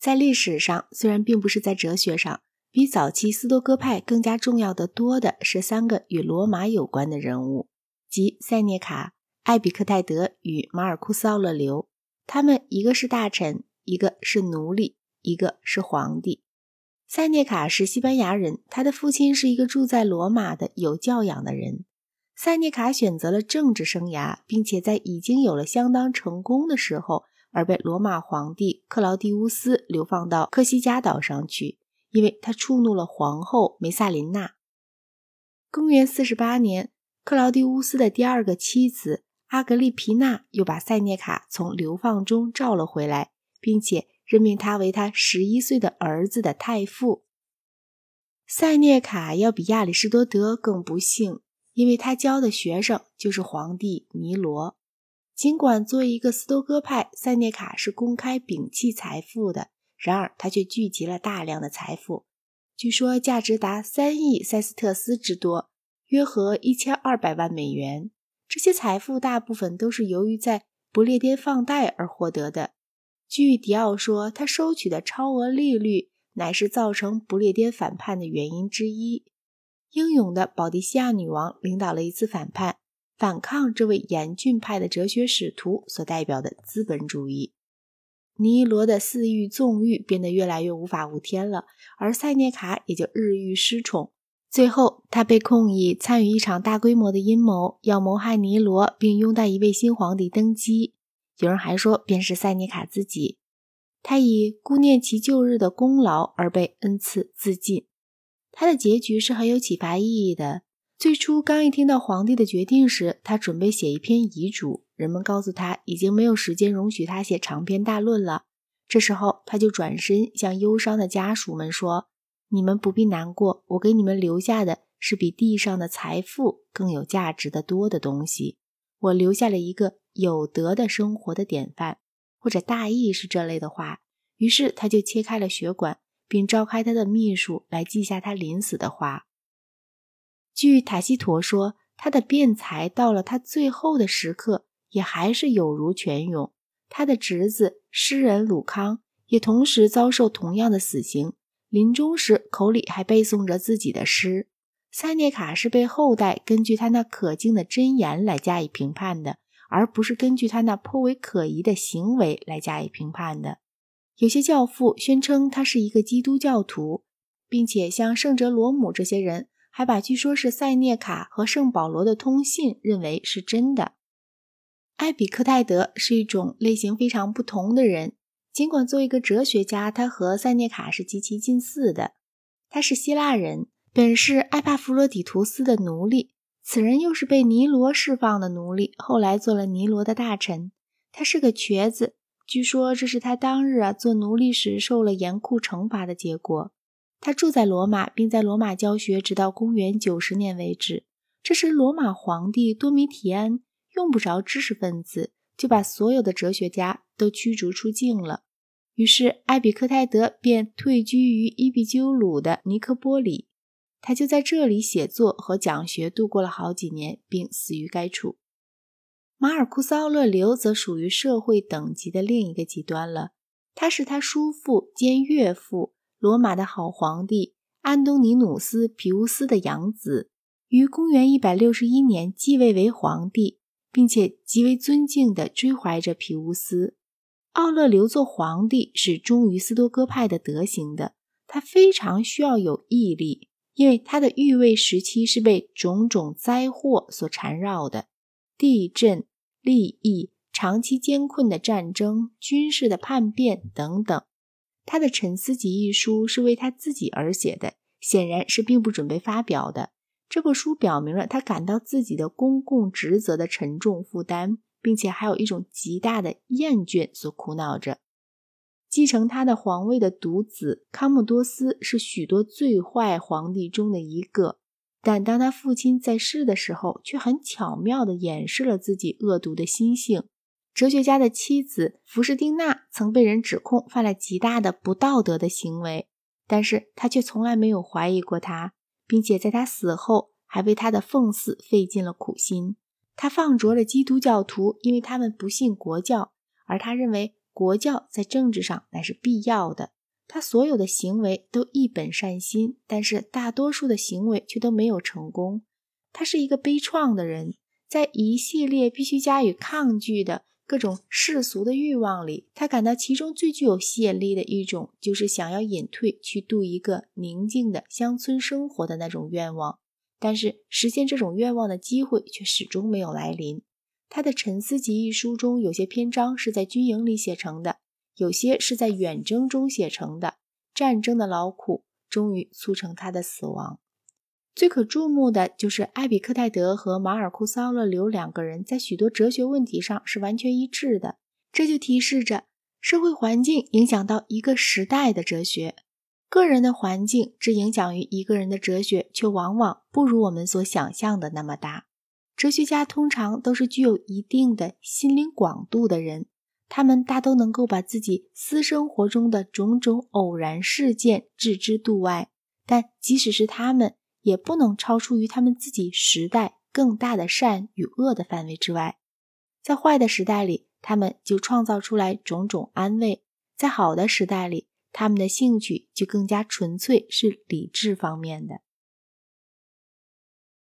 在历史上，虽然并不是在哲学上，比早期斯多哥派更加重要的多的是三个与罗马有关的人物，即塞涅卡、艾比克泰德与马尔库斯·奥勒留。他们一个是大臣，一个是奴隶，一个是皇帝。塞涅卡是西班牙人，他的父亲是一个住在罗马的有教养的人。塞涅卡选择了政治生涯，并且在已经有了相当成功的时候。而被罗马皇帝克劳狄乌斯流放到科西嘉岛上去，因为他触怒了皇后梅萨琳娜。公元四十八年，克劳狄乌斯的第二个妻子阿格丽皮娜又把塞涅卡从流放中召了回来，并且任命他为他十一岁的儿子的太傅。塞涅卡要比亚里士多德更不幸，因为他教的学生就是皇帝尼罗。尽管作为一个斯多哥派，塞涅卡是公开摒弃财富的，然而他却聚集了大量的财富，据说价值达三亿塞斯特斯之多，约合一千二百万美元。这些财富大部分都是由于在不列颠放贷而获得的。据迪奥说，他收取的超额利率乃是造成不列颠反叛的原因之一。英勇的保迪西亚女王领导了一次反叛。反抗这位严峻派的哲学使徒所代表的资本主义，尼罗的肆欲纵欲变得越来越无法无天了，而塞涅卡也就日益失宠。最后，他被控以参与一场大规模的阴谋，要谋害尼罗，并拥戴一位新皇帝登基。有人还说，便是塞涅卡自己。他以顾念其旧日的功劳而被恩赐自尽。他的结局是很有启发意义的。最初刚一听到皇帝的决定时，他准备写一篇遗嘱。人们告诉他，已经没有时间容许他写长篇大论了。这时候，他就转身向忧伤的家属们说：“你们不必难过，我给你们留下的是比地上的财富更有价值的多的东西。我留下了一个有德的生活的典范，或者大意是这类的话。”于是，他就切开了血管，并召开他的秘书来记下他临死的话。据塔西佗说，他的辩才到了他最后的时刻，也还是有如泉涌。他的侄子诗人鲁康也同时遭受同样的死刑，临终时口里还背诵着自己的诗。塞涅卡是被后代根据他那可敬的箴言来加以评判的，而不是根据他那颇为可疑的行为来加以评判的。有些教父宣称他是一个基督教徒，并且像圣哲罗姆这些人。还把据说是塞涅卡和圣保罗的通信认为是真的。埃比克泰德是一种类型非常不同的人，尽管作为一个哲学家，他和塞涅卡是极其近似的。他是希腊人，本是埃帕弗罗底图斯的奴隶，此人又是被尼罗释放的奴隶，后来做了尼罗的大臣。他是个瘸子，据说这是他当日啊做奴隶时受了严酷惩罚的结果。他住在罗马，并在罗马教学，直到公元九十年为止。这时，罗马皇帝多米提安用不着知识分子，就把所有的哲学家都驱逐出境了。于是，埃比克泰德便退居于伊壁鸠鲁的尼科波里，他就在这里写作和讲学，度过了好几年，并死于该处。马尔库斯·奥勒留则属于社会等级的另一个极端了，他是他叔父兼岳父。罗马的好皇帝安东尼努斯·皮乌斯的养子，于公元一百六十一年继位为皇帝，并且极为尊敬地追怀着皮乌斯。奥勒留做皇帝是忠于斯多哥派的德行的，他非常需要有毅力，因为他的御位时期是被种种灾祸所缠绕的：地震、利益、长期艰困的战争、军事的叛变等等。他的《沉思集》一书是为他自己而写的，显然是并不准备发表的。这部书表明了他感到自己的公共职责的沉重负担，并且还有一种极大的厌倦所苦恼着。继承他的皇位的独子康穆多斯是许多最坏皇帝中的一个，但当他父亲在世的时候，却很巧妙地掩饰了自己恶毒的心性。哲学家的妻子福士丁娜曾被人指控犯了极大的不道德的行为，但是他却从来没有怀疑过他，并且在他死后还为他的奉祀费尽了苦心。他放逐了基督教徒，因为他们不信国教，而他认为国教在政治上乃是必要的。他所有的行为都一本善心，但是大多数的行为却都没有成功。他是一个悲怆的人，在一系列必须加以抗拒的各种世俗的欲望里，他感到其中最具有吸引力的一种，就是想要隐退去度一个宁静的乡村生活的那种愿望。但是实现这种愿望的机会却始终没有来临。他的《沉思集》一书中有些篇章是在军营里写成的。有些是在远征中写成的，战争的劳苦终于促成他的死亡。最可注目的就是艾比克泰德和马尔库·斯·奥勒留两个人在许多哲学问题上是完全一致的，这就提示着社会环境影响到一个时代的哲学。个人的环境之影响于一个人的哲学，却往往不如我们所想象的那么大。哲学家通常都是具有一定的心灵广度的人。他们大都能够把自己私生活中的种种偶然事件置之度外，但即使是他们，也不能超出于他们自己时代更大的善与恶的范围之外。在坏的时代里，他们就创造出来种种安慰；在好的时代里，他们的兴趣就更加纯粹，是理智方面的。